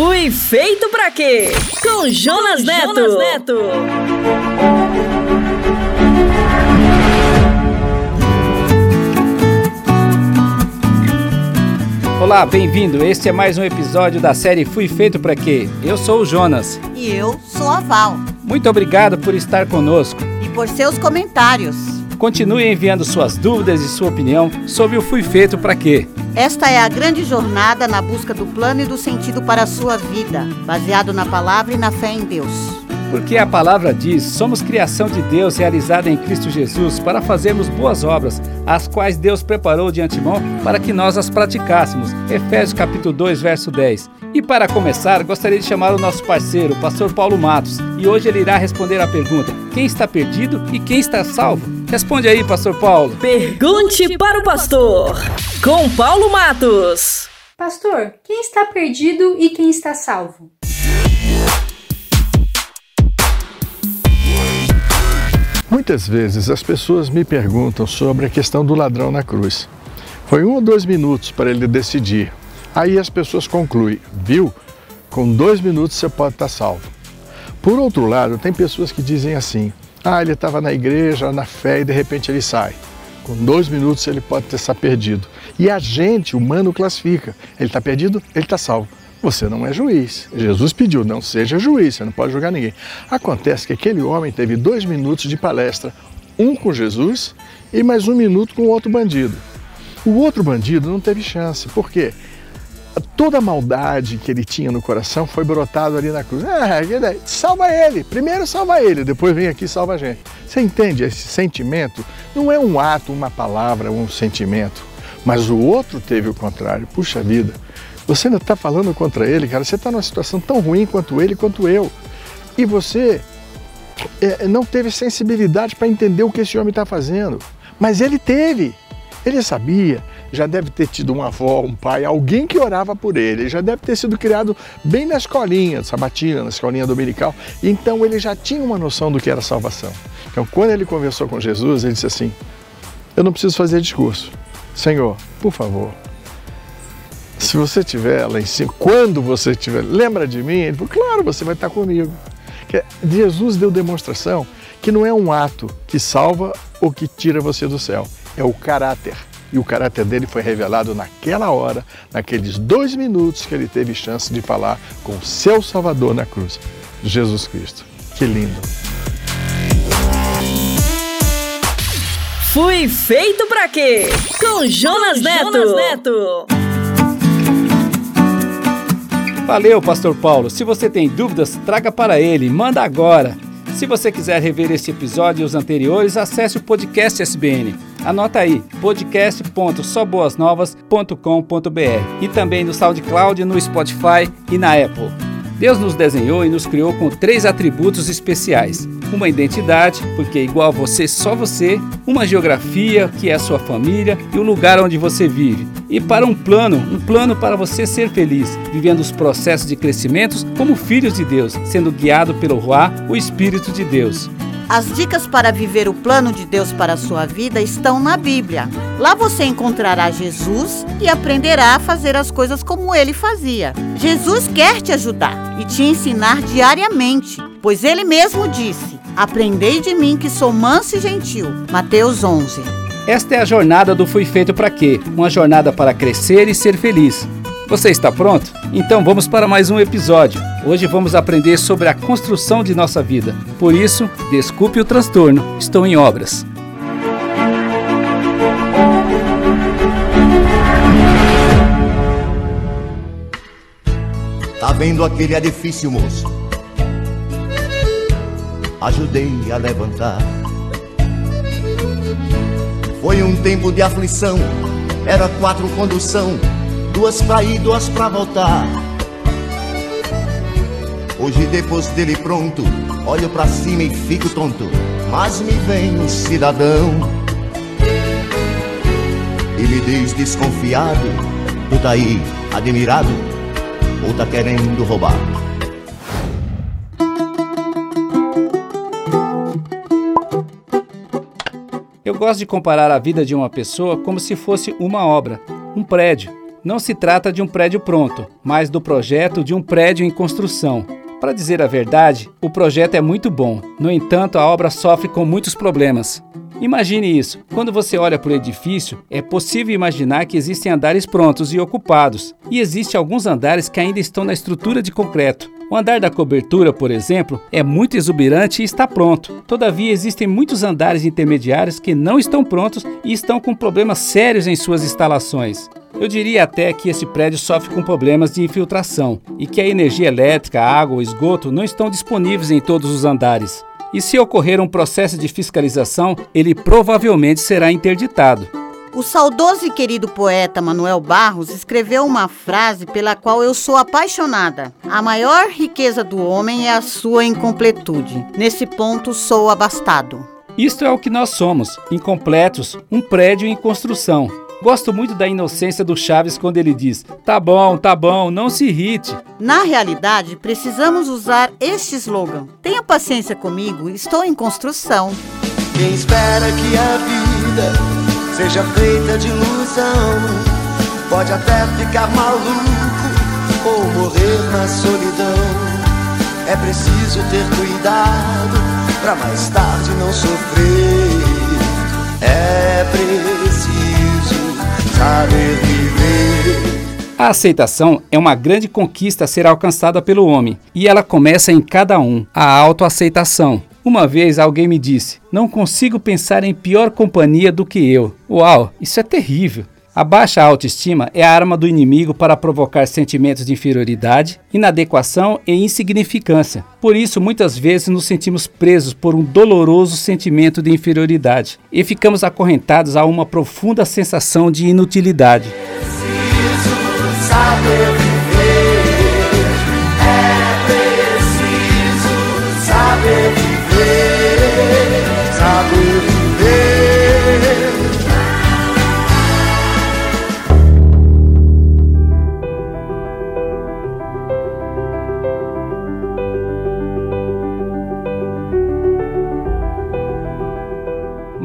Fui feito pra quê? Com Jonas Neto. Jonas Neto. Olá, bem-vindo. Este é mais um episódio da série Fui Feito para Quê? Eu sou o Jonas. E eu sou a Val. Muito obrigado por estar conosco. E por seus comentários. Continue enviando suas dúvidas e sua opinião sobre o Fui Feito para Quê? Esta é a grande jornada na busca do plano e do sentido para a sua vida, baseado na palavra e na fé em Deus. Porque a palavra diz: somos criação de Deus realizada em Cristo Jesus para fazermos boas obras, as quais Deus preparou de antemão para que nós as praticássemos. Efésios capítulo 2, verso 10. E para começar, gostaria de chamar o nosso parceiro, o pastor Paulo Matos, e hoje ele irá responder a pergunta: quem está perdido e quem está salvo? Responde aí, pastor Paulo. Pergunte para o pastor, com Paulo Matos. Pastor, quem está perdido e quem está salvo? Muitas vezes as pessoas me perguntam sobre a questão do ladrão na cruz. Foi um ou dois minutos para ele decidir. Aí as pessoas concluem, viu? Com dois minutos você pode estar salvo. Por outro lado, tem pessoas que dizem assim: ah, ele estava na igreja, na fé e de repente ele sai. Com dois minutos ele pode ter estar perdido. E a gente, humano, classifica: ele está perdido, ele está salvo. Você não é juiz. Jesus pediu, não seja juiz, você não pode julgar ninguém. Acontece que aquele homem teve dois minutos de palestra, um com Jesus e mais um minuto com outro bandido. O outro bandido não teve chance, por quê? Toda a maldade que ele tinha no coração foi brotado ali na cruz. Ah, salva ele, primeiro salva ele, depois vem aqui e salva a gente. Você entende? Esse sentimento não é um ato, uma palavra, um sentimento, mas o outro teve o contrário. Puxa vida, você ainda está falando contra ele, cara. Você está numa situação tão ruim quanto ele, quanto eu. E você é, não teve sensibilidade para entender o que esse homem está fazendo. Mas ele teve. Ele sabia, já deve ter tido uma avó, um pai, alguém que orava por ele. Já deve ter sido criado bem na escolinha sabatina, na escolinha dominical. Então ele já tinha uma noção do que era salvação. Então quando ele conversou com Jesus, ele disse assim: Eu não preciso fazer discurso. Senhor, por favor, se você estiver lá em cima, quando você estiver, lembra de mim? Ele falou, claro, você vai estar comigo. Jesus deu demonstração que não é um ato que salva ou que tira você do céu, é o caráter. E o caráter dele foi revelado naquela hora, naqueles dois minutos que ele teve chance de falar com o seu Salvador na cruz, Jesus Cristo. Que lindo! Fui feito para quê? Com Jonas Neto. Jonas Neto. Valeu, Pastor Paulo. Se você tem dúvidas, traga para ele. Manda agora. Se você quiser rever esse episódio e os anteriores, acesse o podcast SBN. Anota aí, podcast.soboasnovas.com.br e também no SoundCloud, no Spotify e na Apple. Deus nos desenhou e nos criou com três atributos especiais: uma identidade, porque é igual a você, só você, uma geografia, que é a sua família, e o lugar onde você vive. E para um plano, um plano para você ser feliz, vivendo os processos de crescimento como filhos de Deus, sendo guiado pelo Ruá, o Espírito de Deus. As dicas para viver o plano de Deus para a sua vida estão na Bíblia. Lá você encontrará Jesus e aprenderá a fazer as coisas como ele fazia. Jesus quer te ajudar e te ensinar diariamente, pois ele mesmo disse: Aprendei de mim que sou manso e gentil. Mateus 11. Esta é a jornada do Fui Feito para Quê? Uma jornada para crescer e ser feliz. Você está pronto? Então vamos para mais um episódio. Hoje vamos aprender sobre a construção de nossa vida. Por isso, desculpe o transtorno, estou em obras. Tá vendo aquele edifício, moço? Ajudei a levantar. Foi um tempo de aflição, era quatro condução duas pra ir, duas pra voltar. Hoje depois dele pronto, olho pra cima e fico tonto, mas me vem um cidadão e me diz desconfiado, tu tá aí admirado ou tá querendo roubar? Eu gosto de comparar a vida de uma pessoa como se fosse uma obra, um prédio Não se trata de um prédio pronto, mas do projeto de um prédio em construção. Para dizer a verdade, o projeto é muito bom, no entanto, a obra sofre com muitos problemas. Imagine isso. Quando você olha para o edifício, é possível imaginar que existem andares prontos e ocupados, e existem alguns andares que ainda estão na estrutura de concreto. O andar da cobertura, por exemplo, é muito exuberante e está pronto. Todavia, existem muitos andares intermediários que não estão prontos e estão com problemas sérios em suas instalações. Eu diria até que esse prédio sofre com problemas de infiltração e que a energia elétrica, água ou esgoto não estão disponíveis em todos os andares e se ocorrer um processo de fiscalização, ele provavelmente será interditado. O saudoso e querido poeta Manuel Barros escreveu uma frase pela qual eu sou apaixonada. A maior riqueza do homem é a sua incompletude. Nesse ponto, sou abastado. Isto é o que nós somos, incompletos, um prédio em construção. Gosto muito da inocência do Chaves quando ele diz: Tá bom, tá bom, não se irrite. Na realidade, precisamos usar este slogan: Tenha paciência comigo, estou em construção. Quem espera que a vida seja feita de ilusão pode até ficar maluco ou morrer na solidão. É preciso ter cuidado para mais tarde não sofrer. É preciso saber viver. A aceitação é uma grande conquista a ser alcançada pelo homem, e ela começa em cada um, a autoaceitação. Uma vez alguém me disse: Não consigo pensar em pior companhia do que eu. Uau, isso é terrível. A baixa autoestima é a arma do inimigo para provocar sentimentos de inferioridade, inadequação e insignificância. Por isso, muitas vezes nos sentimos presos por um doloroso sentimento de inferioridade e ficamos acorrentados a uma profunda sensação de inutilidade. Preciso saber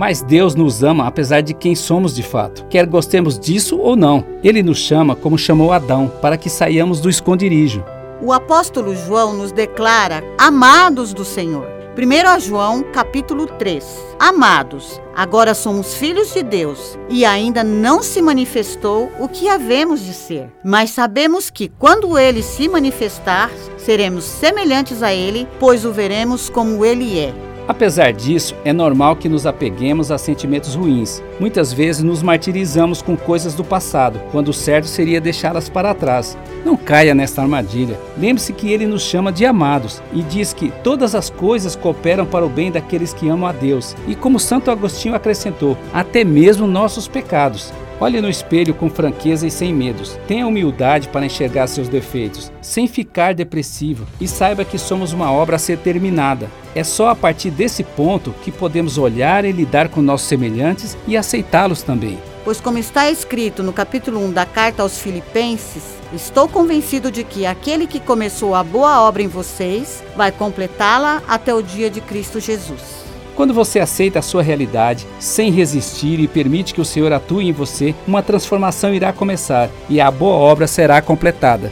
Mas Deus nos ama apesar de quem somos de fato, quer gostemos disso ou não. Ele nos chama como chamou Adão, para que saiamos do esconderijo. O apóstolo João nos declara amados do Senhor. 1 João, capítulo 3. Amados, agora somos filhos de Deus e ainda não se manifestou o que havemos de ser. Mas sabemos que quando ele se manifestar, seremos semelhantes a ele, pois o veremos como ele é. Apesar disso, é normal que nos apeguemos a sentimentos ruins. Muitas vezes nos martirizamos com coisas do passado, quando o certo seria deixá-las para trás. Não caia nesta armadilha. Lembre-se que ele nos chama de amados e diz que todas as coisas cooperam para o bem daqueles que amam a Deus. E como Santo Agostinho acrescentou, até mesmo nossos pecados. Olhe no espelho com franqueza e sem medos. Tenha humildade para enxergar seus defeitos, sem ficar depressivo, e saiba que somos uma obra a ser terminada. É só a partir desse ponto que podemos olhar e lidar com nossos semelhantes e aceitá-los também. Pois, como está escrito no capítulo 1 da carta aos Filipenses, estou convencido de que aquele que começou a boa obra em vocês vai completá-la até o dia de Cristo Jesus. Quando você aceita a sua realidade, sem resistir e permite que o Senhor atue em você, uma transformação irá começar e a boa obra será completada.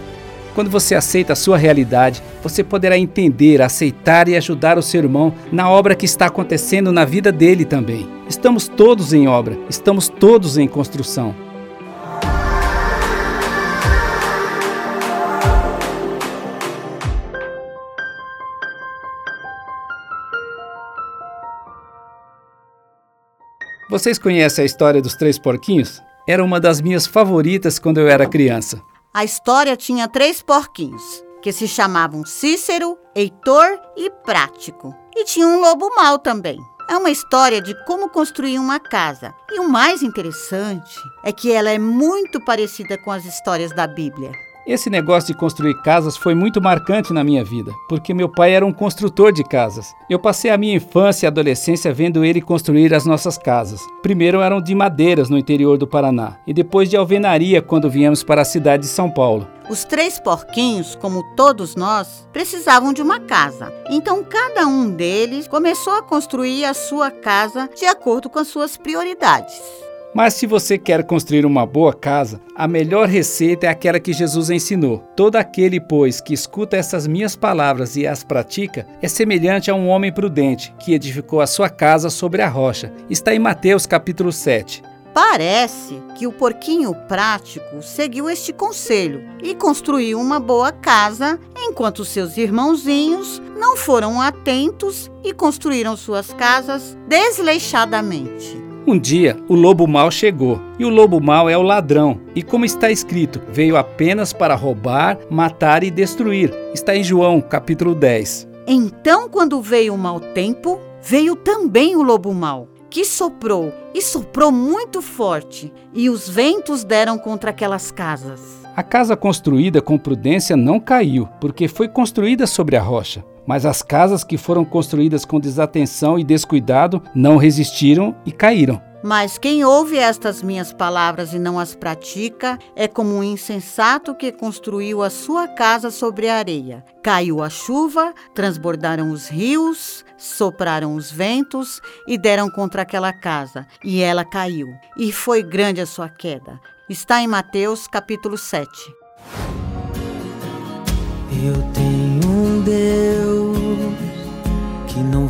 Quando você aceita a sua realidade, você poderá entender, aceitar e ajudar o seu irmão na obra que está acontecendo na vida dele também. Estamos todos em obra, estamos todos em construção. Vocês conhecem a história dos três porquinhos? Era uma das minhas favoritas quando eu era criança. A história tinha três porquinhos, que se chamavam Cícero, Heitor e Prático. E tinha um lobo mau também. É uma história de como construir uma casa. E o mais interessante é que ela é muito parecida com as histórias da Bíblia. Esse negócio de construir casas foi muito marcante na minha vida, porque meu pai era um construtor de casas. Eu passei a minha infância e adolescência vendo ele construir as nossas casas. Primeiro eram de madeiras no interior do Paraná, e depois de alvenaria quando viemos para a cidade de São Paulo. Os três porquinhos, como todos nós, precisavam de uma casa. Então cada um deles começou a construir a sua casa de acordo com as suas prioridades. Mas se você quer construir uma boa casa, a melhor receita é aquela que Jesus ensinou. Todo aquele, pois, que escuta essas minhas palavras e as pratica, é semelhante a um homem prudente que edificou a sua casa sobre a rocha. Está em Mateus capítulo 7. Parece que o porquinho prático seguiu este conselho e construiu uma boa casa, enquanto seus irmãozinhos não foram atentos e construíram suas casas desleixadamente. Um dia, o lobo mau chegou, e o lobo mau é o ladrão, e como está escrito, veio apenas para roubar, matar e destruir. Está em João, capítulo 10. Então, quando veio o mau tempo, veio também o lobo mau, que soprou, e soprou muito forte, e os ventos deram contra aquelas casas. A casa construída com prudência não caiu, porque foi construída sobre a rocha. Mas as casas que foram construídas com desatenção e descuidado não resistiram e caíram. Mas quem ouve estas minhas palavras e não as pratica é como um insensato que construiu a sua casa sobre a areia. Caiu a chuva, transbordaram os rios, sopraram os ventos e deram contra aquela casa, e ela caiu. E foi grande a sua queda. Está em Mateus capítulo 7. Eu tenho um Deus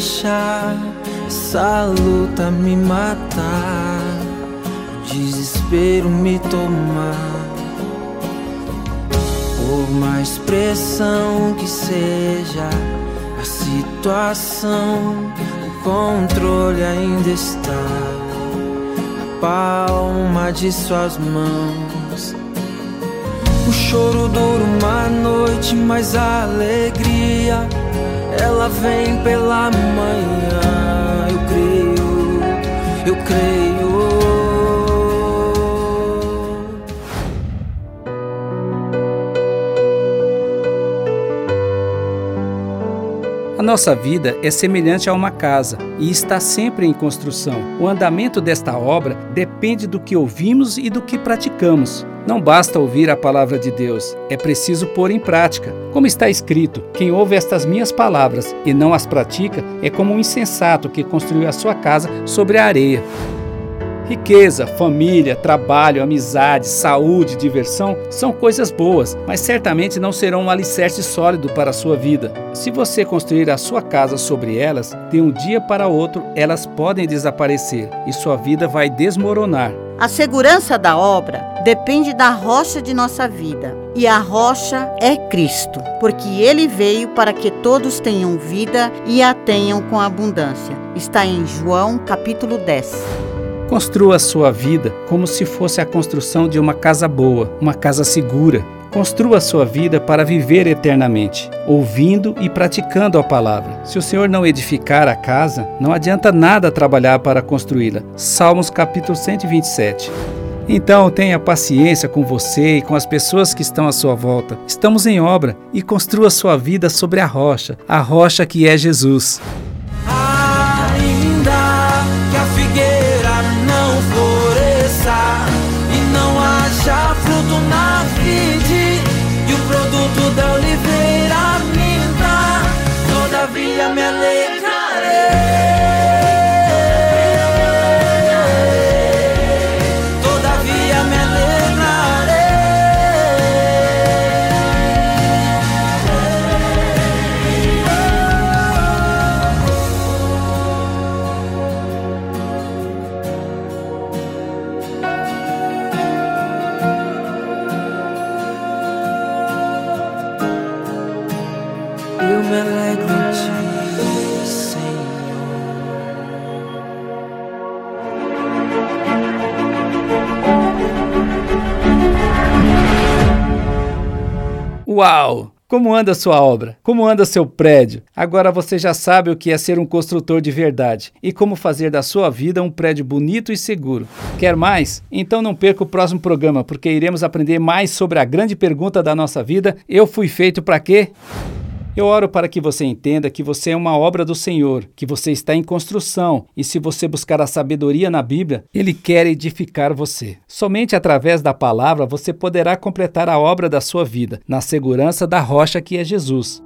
deixar essa luta me matar, o desespero me tomar. Por mais pressão que seja a situação, o controle ainda está na palma de suas mãos. O choro dura uma noite, mas a alegria ela vem pela manhã. Eu creio, eu creio. A nossa vida é semelhante a uma casa e está sempre em construção. O andamento desta obra depende do que ouvimos e do que praticamos. Não basta ouvir a palavra de Deus, é preciso pôr em prática. Como está escrito: quem ouve estas minhas palavras e não as pratica é como um insensato que construiu a sua casa sobre a areia. Riqueza, família, trabalho, amizade, saúde, diversão são coisas boas, mas certamente não serão um alicerce sólido para a sua vida. Se você construir a sua casa sobre elas, de um dia para outro elas podem desaparecer e sua vida vai desmoronar. A segurança da obra depende da rocha de nossa vida. E a rocha é Cristo, porque ele veio para que todos tenham vida e a tenham com abundância. Está em João capítulo 10. Construa a sua vida como se fosse a construção de uma casa boa, uma casa segura. Construa a sua vida para viver eternamente, ouvindo e praticando a palavra. Se o Senhor não edificar a casa, não adianta nada trabalhar para construí-la. Salmos capítulo 127. Então tenha paciência com você e com as pessoas que estão à sua volta. Estamos em obra e construa sua vida sobre a rocha, a rocha que é Jesus. Como anda sua obra? Como anda seu prédio? Agora você já sabe o que é ser um construtor de verdade e como fazer da sua vida um prédio bonito e seguro. Quer mais? Então não perca o próximo programa, porque iremos aprender mais sobre a grande pergunta da nossa vida: eu fui feito para quê? Eu oro para que você entenda que você é uma obra do Senhor, que você está em construção e se você buscar a sabedoria na Bíblia, Ele quer edificar você. Somente através da palavra você poderá completar a obra da sua vida, na segurança da rocha que é Jesus.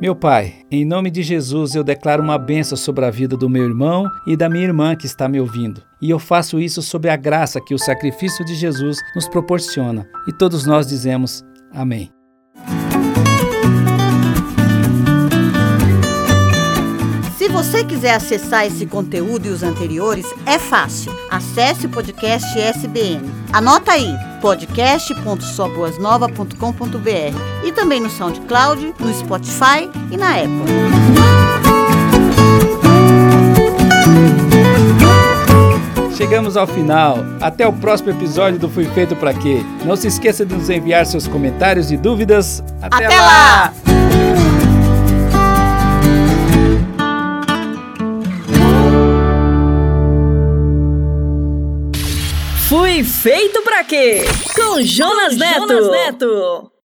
Meu Pai, em nome de Jesus eu declaro uma benção sobre a vida do meu irmão e da minha irmã que está me ouvindo. E eu faço isso sob a graça que o sacrifício de Jesus nos proporciona. E todos nós dizemos amém. Se você quiser acessar esse conteúdo e os anteriores, é fácil. Acesse o podcast SBN. Anota aí podcast.soboasnova.com.br e também no SoundCloud, no Spotify e na Apple. Chegamos ao final. Até o próximo episódio do Fui Feito Pra Quê. Não se esqueça de nos enviar seus comentários e dúvidas. Até, Até lá! lá! Fui feito pra quê? Com Jonas, Neto. Jonas Neto.